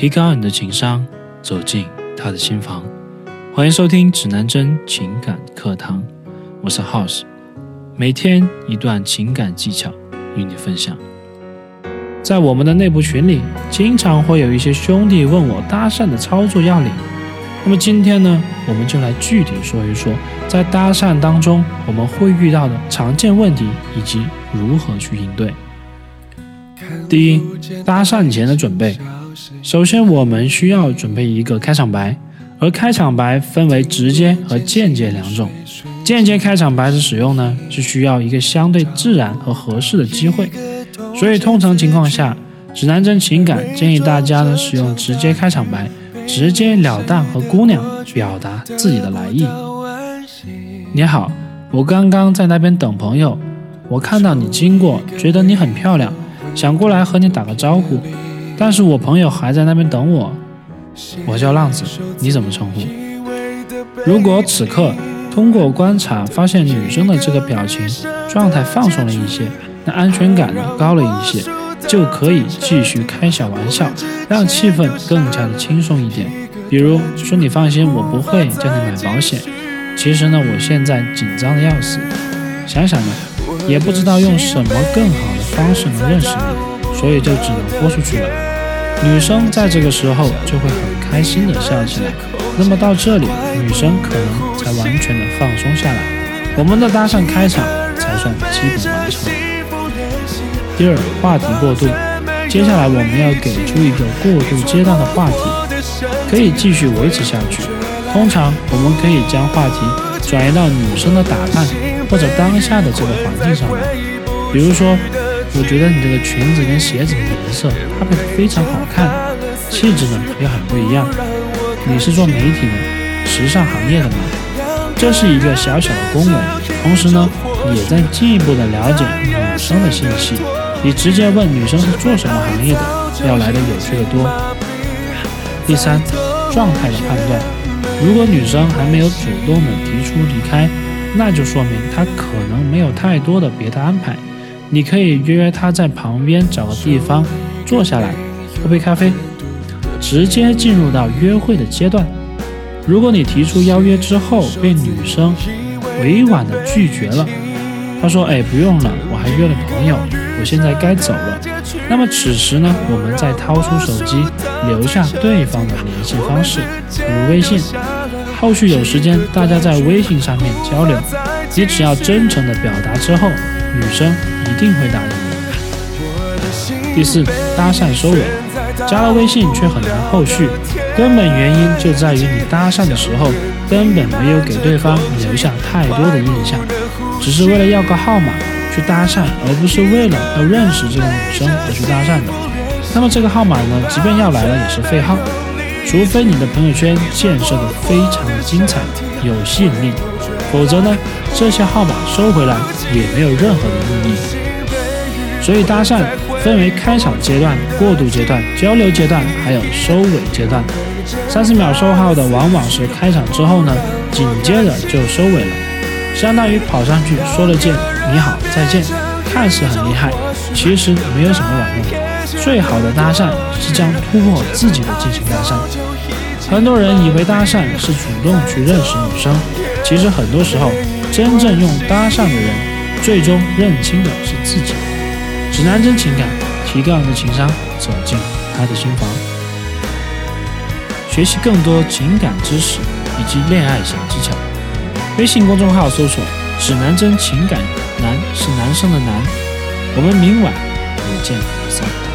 提高你的情商，走进他的心房。欢迎收听指南针情感课堂，我是 House，每天一段情感技巧与你分享。在我们的内部群里，经常会有一些兄弟问我搭讪的操作要领。那么今天呢，我们就来具体说一说，在搭讪当中我们会遇到的常见问题以及如何去应对。第一，搭讪前的准备。首先，我们需要准备一个开场白，而开场白分为直接和间接两种。间接开场白的使用呢，是需要一个相对自然和合适的机会，所以通常情况下，指南针情感建议大家呢使用直接开场白，直截了当和姑娘表达自己的来意。你好，我刚刚在那边等朋友，我看到你经过，觉得你很漂亮，想过来和你打个招呼。但是我朋友还在那边等我，我叫浪子，你怎么称呼？如果此刻通过观察发现女生的这个表情状态放松了一些，那安全感呢高了一些，就可以继续开小玩笑，让气氛更加的轻松一点。比如说你放心，我不会叫你买保险。其实呢，我现在紧张的要死，想想呢，也不知道用什么更好的方式能认识你，所以就只能豁出去了。女生在这个时候就会很开心的笑起来，那么到这里，女生可能才完全的放松下来，我们的搭讪开场才算基本完成。第二，话题过渡，接下来我们要给出一个过渡阶段的话题，可以继续维持下去。通常我们可以将话题转移到女生的打扮或者当下的这个环境上来，比如说。我觉得你这个裙子跟鞋子的颜色搭配的非常好看，气质呢也很不一样。你是做媒体的，时尚行业的吗？这是一个小小的恭维，同时呢也在进一步的了解女生的信息，你直接问女生是做什么行业的要来的有趣的多。第三，状态的判断，如果女生还没有主动的提出离开，那就说明她可能没有太多的别的安排。你可以约约他在旁边找个地方坐下来喝杯咖啡，直接进入到约会的阶段。如果你提出邀约之后被女生委婉的拒绝了，他说：“哎，不用了，我还约了朋友，我现在该走了。”那么此时呢，我们再掏出手机留下对方的联系方式，比如微信。后续有时间，大家在微信上面交流，你只要真诚的表达之后。女生一定会答应的。第四，搭讪收尾，加了微信却很难后续，根本原因就在于你搭讪的时候根本没有给对方留下太多的印象，只是为了要个号码去搭讪，而不是为了要认识这个女生而去搭讪的。那么这个号码呢，即便要来了也是废号，除非你的朋友圈建设的非常的精彩，有吸引力。否则呢，这些号码收回来也没有任何的意义。所以搭讪分为开场阶段、过渡阶段、交流阶段，还有收尾阶段。三十秒收号的往往是开场之后呢，紧接着就收尾了，相当于跑上去说了件你好再见，看似很厉害，其实没有什么卵用。最好的搭讪是将突破自己的进行搭讪。很多人以为搭讪是主动去认识女生。其实很多时候，真正用搭讪的人，最终认清的是自己。指南针情感，提高你的情商，走进他的心房。学习更多情感知识以及恋爱小技巧，微信公众号搜索“指南针情感”，男是男生的男。我们明晚不见不散。